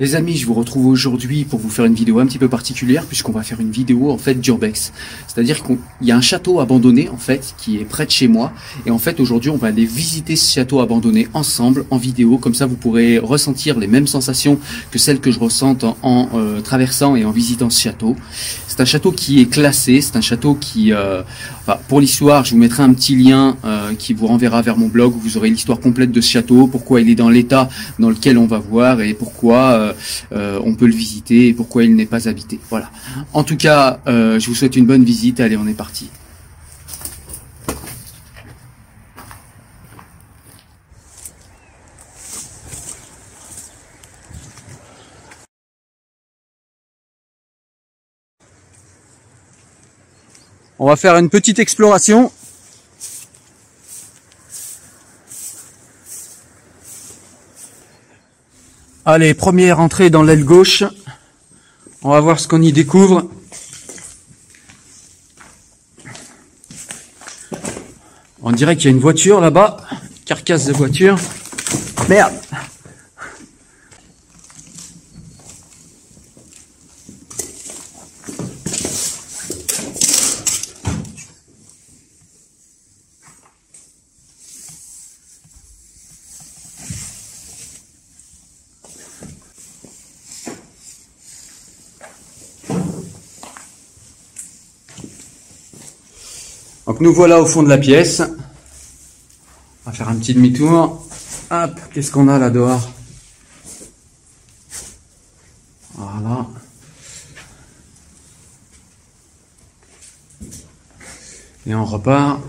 Les amis, je vous retrouve aujourd'hui pour vous faire une vidéo un petit peu particulière puisqu'on va faire une vidéo en fait d'urbex. C'est-à-dire qu'il y a un château abandonné en fait qui est près de chez moi et en fait aujourd'hui on va aller visiter ce château abandonné ensemble en vidéo comme ça vous pourrez ressentir les mêmes sensations que celles que je ressente en, euh, traversant et en visitant ce château. C'est un château qui est classé, c'est un château qui, euh, pour l'histoire, je vous mettrai un petit lien euh, qui vous renverra vers mon blog où vous aurez l'histoire complète de ce château, pourquoi il est dans l'état dans lequel on va voir et pourquoi euh, euh, on peut le visiter et pourquoi il n'est pas habité. Voilà. En tout cas, je vous souhaite une bonne visite. Allez, on est parti. On va faire une petite exploration Allez, première entrée dans l'aile gauche. On va voir ce qu'on y découvre. On dirait qu'il y a une voiture là-bas. Carcasse de voiture. Merde nous voilà au fond de la pièce. On va faire un petit demi-tour. Hop, qu'est-ce qu'on a là dehors? Voilà. Et on repart.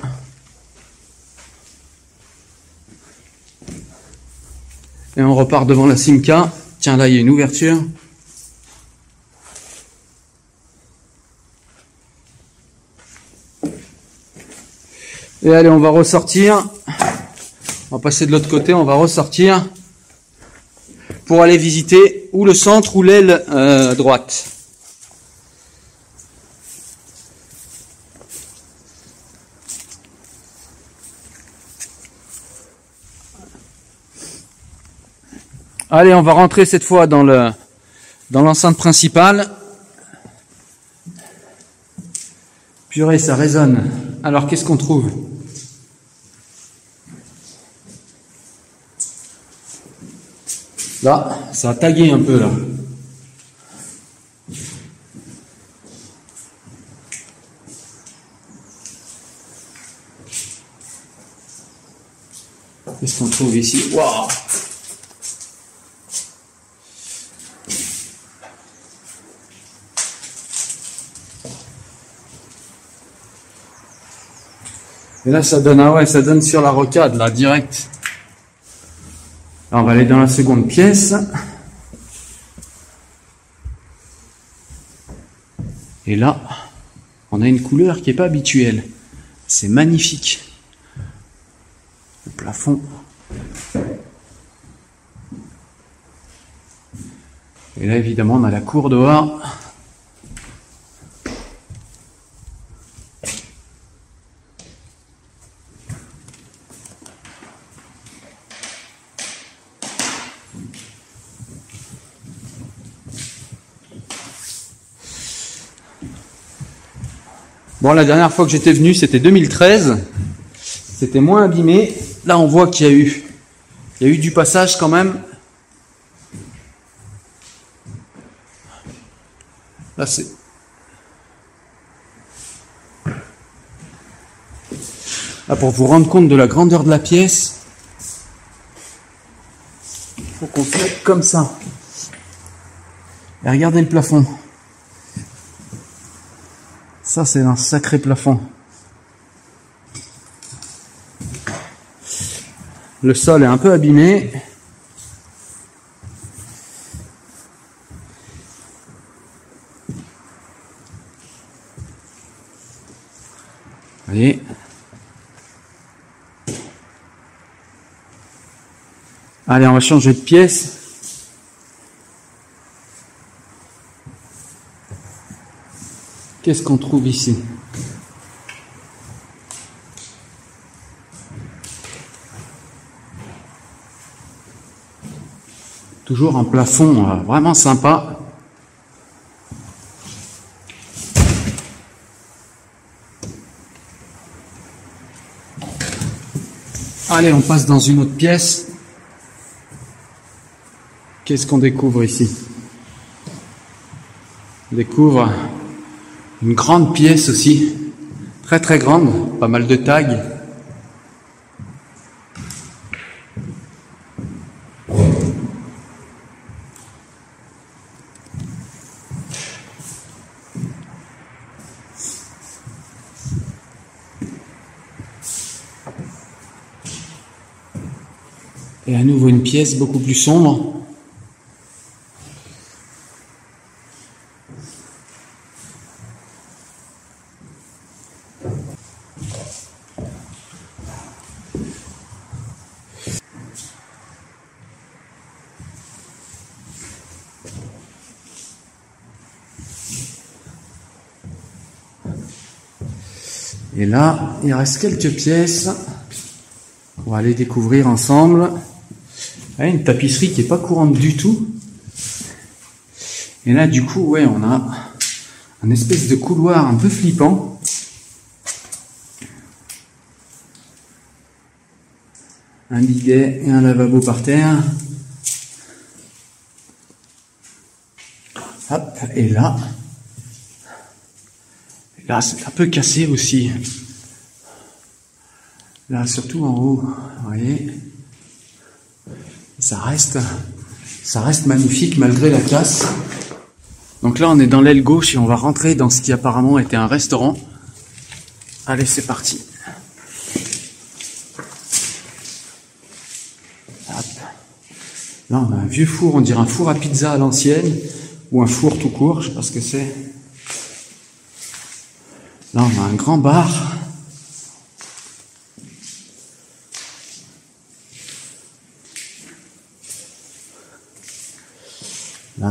Et on repart devant la Simca. Tiens, là, il y a une ouverture. Et allez, on va ressortir. On va passer de l'autre côté, on va ressortir pour aller visiter ou le centre ou l'aile euh, droite. Allez, on va rentrer cette fois dans dans l'enceinte principale. Purée, ça résonne. Alors, qu'est-ce qu'on trouve? Là, ça a tagué un peu là. Qu'est-ce qu'on trouve ici? Waouh Et là, ça donne, ah ouais, ça donne sur la rocade, là, direct. On va aller dans la seconde pièce. Et là, on a une couleur qui n'est pas habituelle. C'est magnifique. Le plafond. Et là, évidemment, on a la cour dehors. Bon, la dernière fois que j'étais venu, c'était 2013. C'était moins abîmé. Là, on voit qu'il y a eu, il y a eu du passage quand même. Là, c'est. Là, pour vous rendre compte de la grandeur de la pièce, faut qu'on fasse comme ça. Et regardez le plafond. Ça, c'est un sacré plafond. Le sol est un peu abîmé. voyez Allez, on va changer de pièce. Qu'est-ce qu'on trouve ici? Toujours un plafond euh, vraiment sympa. Allez, on passe dans une autre pièce. Qu'est-ce qu'on découvre ici? On découvre une grande pièce aussi, très très grande, pas mal de tags. Et à nouveau une pièce beaucoup plus sombre. Il reste quelques pièces qu'on va aller découvrir ensemble. Ah, une tapisserie qui est pas courante du tout. Et là, du coup, ouais, on a un espèce de couloir un peu flippant. Un bidet et un lavabo par terre. Hop, et là, là c'est un peu cassé aussi. Là, surtout en haut, vous voyez, ça reste, ça reste magnifique malgré la casse. Donc là, on est dans l'aile gauche et on va rentrer dans ce qui apparemment était un restaurant. Allez, c'est parti. Là, on a un vieux four, on dirait un four à pizza à l'ancienne, ou un four tout court, je sais pas ce que c'est. Là, on a un grand bar.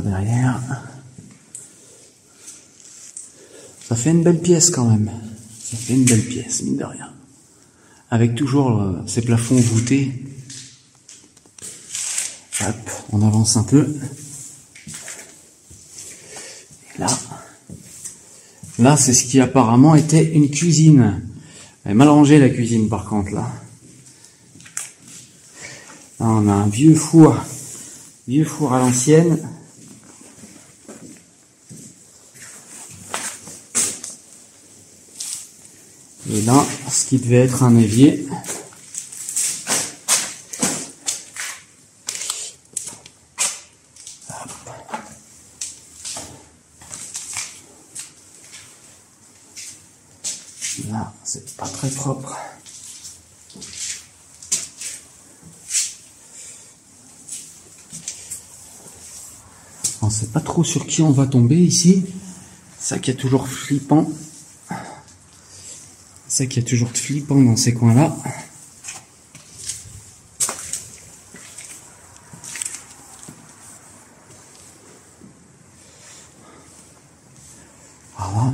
Derrière. Ça fait une belle pièce quand même. Ça fait une belle pièce, mine de rien. Avec toujours euh, ces plafonds voûtés. Hop, on avance un peu. Là, là c'est ce qui apparemment était une cuisine. Elle est mal rangée la cuisine par contre là. Là on a un vieux four, vieux four à l'ancienne. Et là, ce qui devait être un évier. Là, c'est pas très propre. On sait pas trop sur qui on va tomber ici. Ça qui est toujours flippant. Ça qui est toujours flippant dans ces coins-là. Voilà.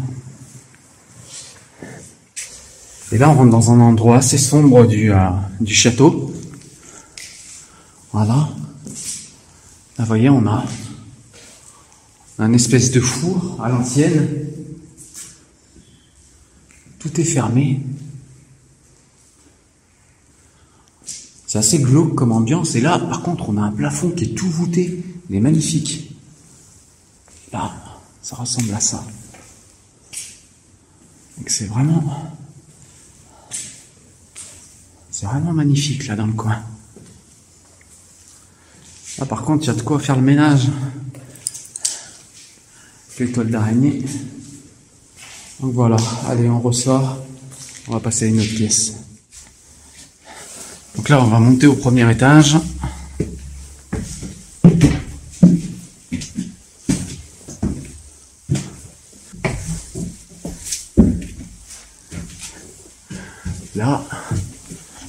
Et là, on rentre dans un endroit assez sombre du, euh, du château. Voilà. Là, vous voyez, on a un espèce de four à l'ancienne. Tout est fermé. C'est assez glauque comme ambiance. Et là, par contre, on a un plafond qui est tout voûté. Il est magnifique. Là, ça ressemble à ça. C'est vraiment... C'est vraiment magnifique là dans le coin. Là par contre, il y a de quoi faire le ménage. Quelle toile d'araignée. Donc voilà, allez, on ressort. On va passer à une autre pièce. Donc là, on va monter au premier étage. Là,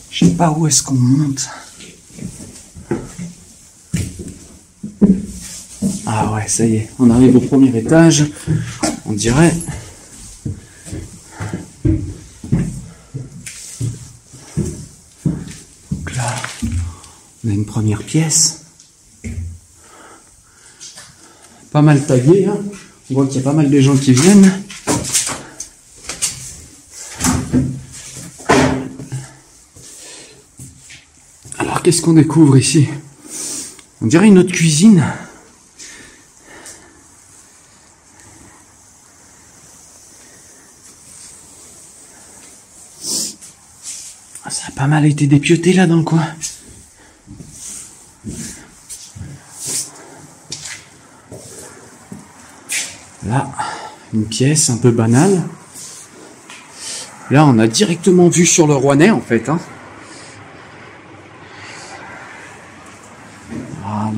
je sais pas où est-ce qu'on monte. Ah ouais, ça y est, on arrive au premier étage. On dirait Donc là, on a première pièce. pas mal tagué. Hein. On voit qu'il y a pas mal de gens qui viennent. Alors qu'est-ce qu'on découvre ici? On dirait une autre cuisine. Ah, ça a pas mal été dépioté là dans le coin. Là, une pièce un peu banale. Là, on a directement vu sur le Rouennais, en fait. Hein. Voilà.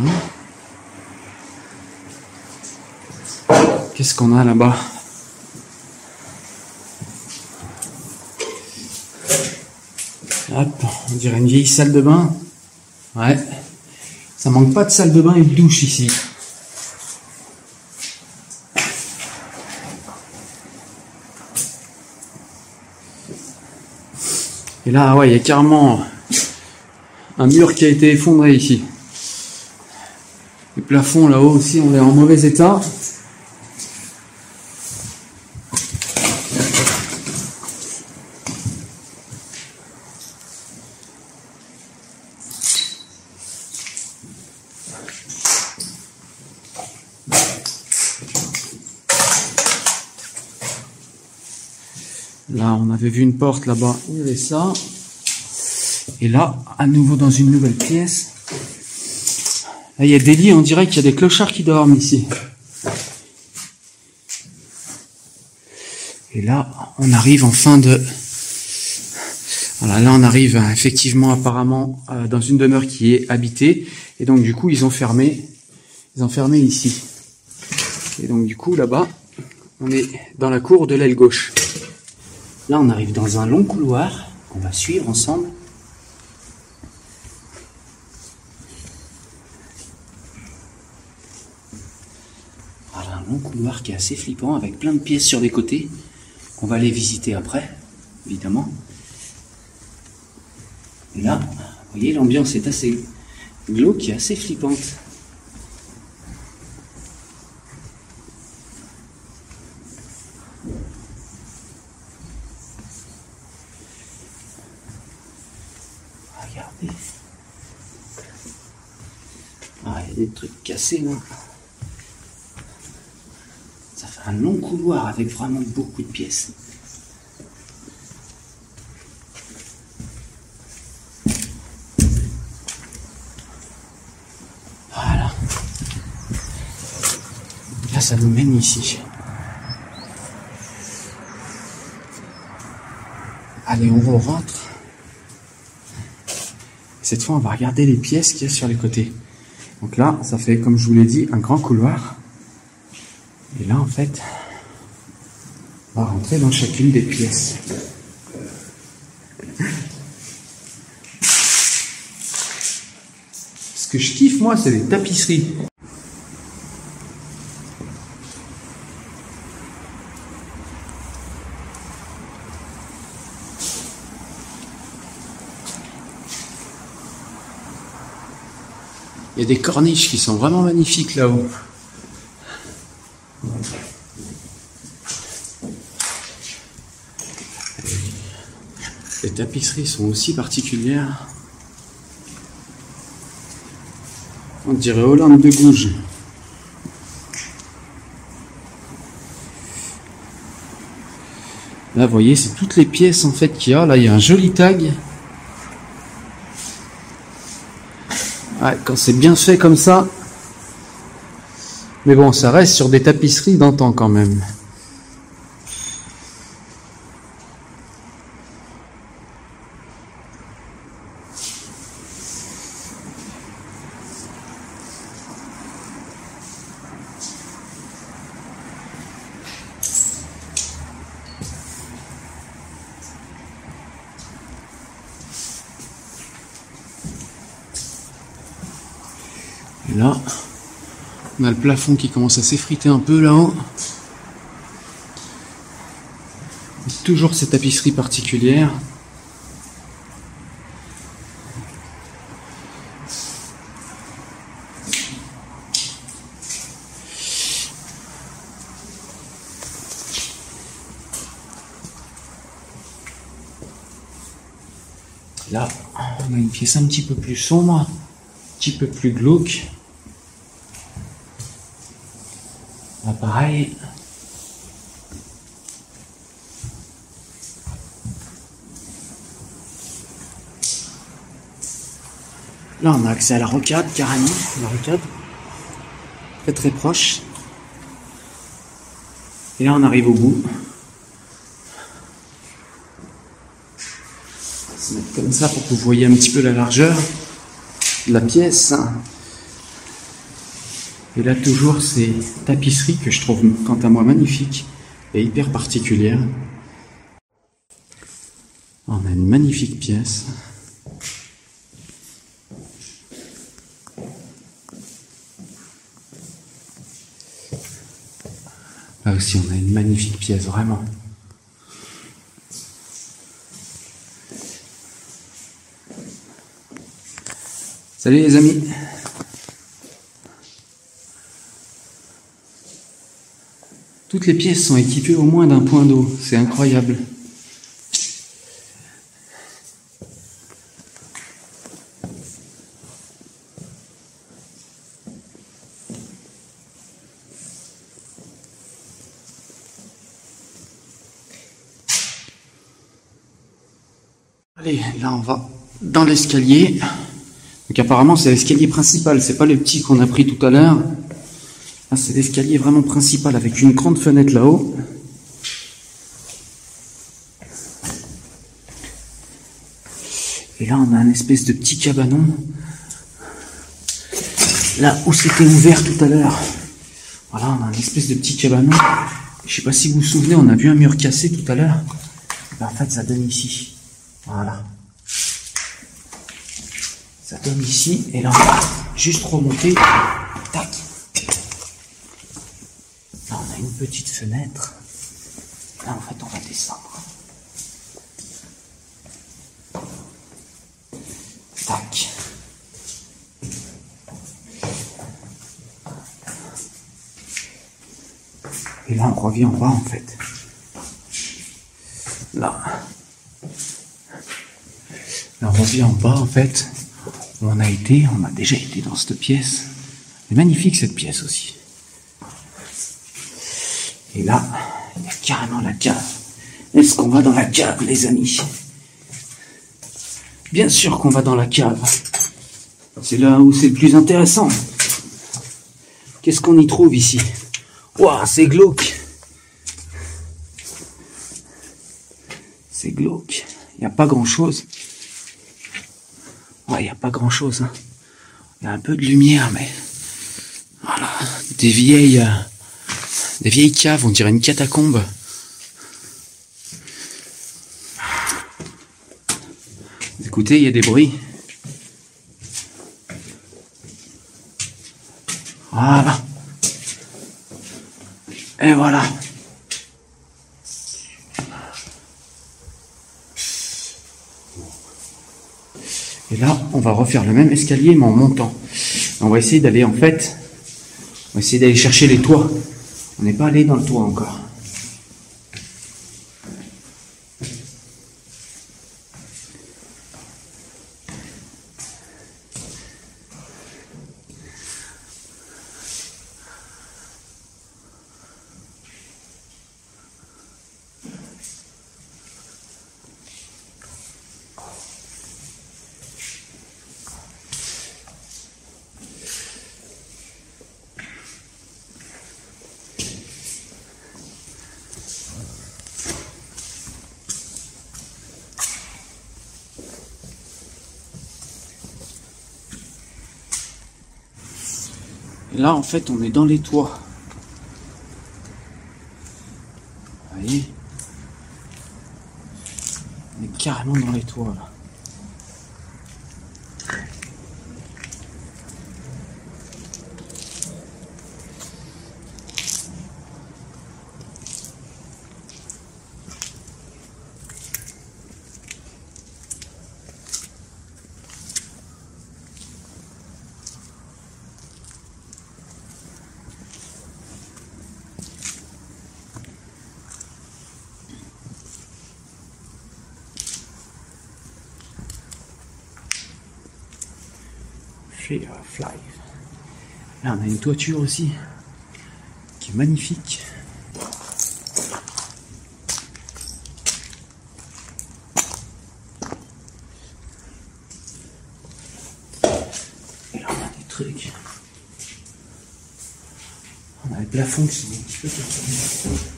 Qu'est-ce qu'on a là-bas? Hop, on dirait une vieille salle de bain. Ouais. Ça manque pas de salle de bain et de douche ici. Là, ouais, il y a carrément un mur qui a été effondré ici. Les plafonds là-haut aussi, on est en mauvais état. Là, on avait vu une porte là-bas, il y avait ça. Et là, à nouveau dans une nouvelle pièce. Là, il y a des lits, on dirait qu'il y a des clochards qui dorment ici. Et là, on arrive en fin de... Voilà, là, on arrive euh, effectivement apparemment euh, dans une demeure qui est habitée. Et donc, du coup, ils ont fermé, ils ont fermé ici. Et donc, du coup, là-bas, on est dans la cour de l'aile gauche. Là, on arrive dans un long couloir qu'on va suivre ensemble. Voilà, un long couloir qui est assez flippant avec plein de pièces sur les côtés qu'on va aller visiter après, évidemment. Là, vous voyez, l'ambiance est assez glauque et assez flippante. Regardez. Ah, il y a des trucs cassés là. Ça fait un long couloir avec vraiment beaucoup de pièces. Voilà. Là, ça nous mène ici. Allez, on rentre. Cette fois, on va regarder les pièces qu'il y a sur les côtés. Donc là, ça fait, comme je vous l'ai dit, un grand couloir. Et là, en fait, on va rentrer dans chacune des pièces. Ce que je kiffe, moi, c'est les tapisseries. Des corniches qui sont vraiment magnifiques là-haut. Les tapisseries sont aussi particulières. On dirait Hollande de Gouges. Là, vous voyez, c'est toutes les pièces en fait qu'il y a. Là, il y a un joli tag. Ouais, quand c'est bien fait comme ça. Mais bon, ça reste sur des tapisseries d'antan quand même. On a le plafond qui commence à s'effriter un peu là-haut. Hein. Toujours ces tapisseries particulières. Là, on a une pièce un petit peu plus sombre, un petit peu plus glauque. Là, pareil. Là, on a accès à la rocade, carrément. La rocade. Très très proche. Et là, on arrive au bout. On va se mettre comme ça pour que vous voyez un petit peu la largeur de la pièce. Et là, toujours ces tapisseries que je trouve, quant à moi, magnifiques et hyper particulières. On a une magnifique pièce. Là aussi, on a une magnifique pièce, vraiment. Salut les amis. Toutes les pièces sont équipées au moins d'un point d'eau. C'est incroyable. Allez, là on va dans l'escalier. Donc apparemment c'est l'escalier principal, c'est pas le petit qu'on a pris tout à l'heure. Là c'est l'escalier vraiment principal avec une grande fenêtre là-haut. Et là on a un espèce de petit cabanon. Là où c'était ouvert tout à l'heure. Voilà, on a un espèce de petit cabanon. Je sais pas si vous vous souvenez, on a vu un mur cassé tout à l'heure. Ben, en fait ça donne ici. Voilà. Ça donne ici, et là, juste remonter. Tac. Là, on a une petite fenêtre. Là, en fait, on va descendre. Tac. Et là, on revient en bas, en fait. Là. Là, on revient en bas, en fait. On a été, on a déjà été dans cette pièce. Magnifique, cette pièce aussi. Et là, il y a carrément la cave. Est-ce qu'on va dans la cave, les amis? Bien sûr qu'on va dans la cave. C'est là où c'est le plus intéressant. Qu'est-ce qu'on y trouve ici? Waouh, c'est glauque. C'est glauque. Il n'y a pas grand-chose. Ouais, il n'y a pas grand-chose. hein. Il y a un peu de lumière, mais... Voilà. Des vieilles... euh, Des vieilles caves, on dirait une catacombe. Écoutez, il y a des bruits. Voilà. Et voilà. Et là, on va refaire le même escalier, mais en montant. On va essayer d'aller, en fait, on va essayer d'aller chercher les toits. On n'est pas allé dans le toit encore. Là, en fait, on est dans les toits. Vous voyez On est carrément dans les toits, là. Fly. Là, on a une toiture aussi qui est magnifique. Et là, on a des trucs. On a le plafond qui est un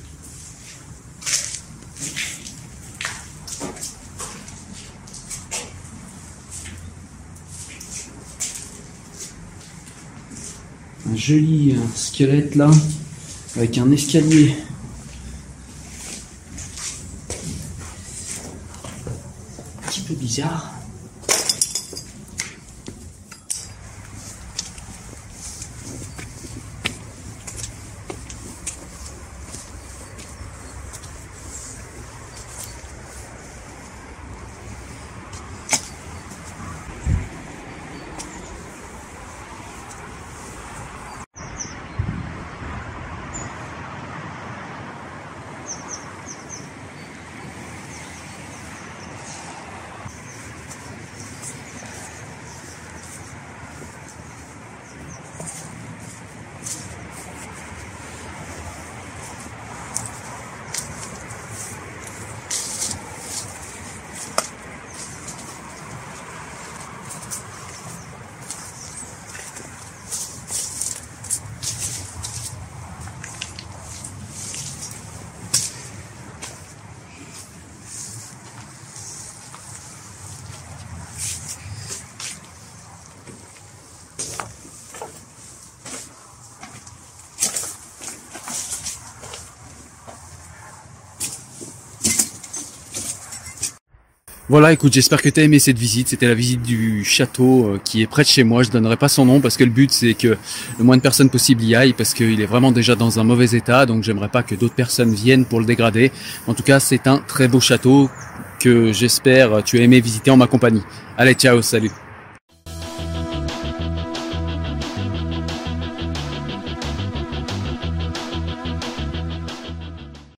joli euh, squelette là, avec un escalier. Un petit peu bizarre. Voilà, écoute, j'espère que tu as aimé cette visite. C'était la visite du château euh, qui est près de chez moi. Je donnerai pas son nom parce que le but c'est que le moins de personnes possible y aillent parce qu'il est vraiment déjà dans un mauvais état. Donc j'aimerais pas que d'autres personnes viennent pour le dégrader. En tout cas, c'est un très beau château que j'espère tu as aimé visiter en ma compagnie. Allez, ciao, salut.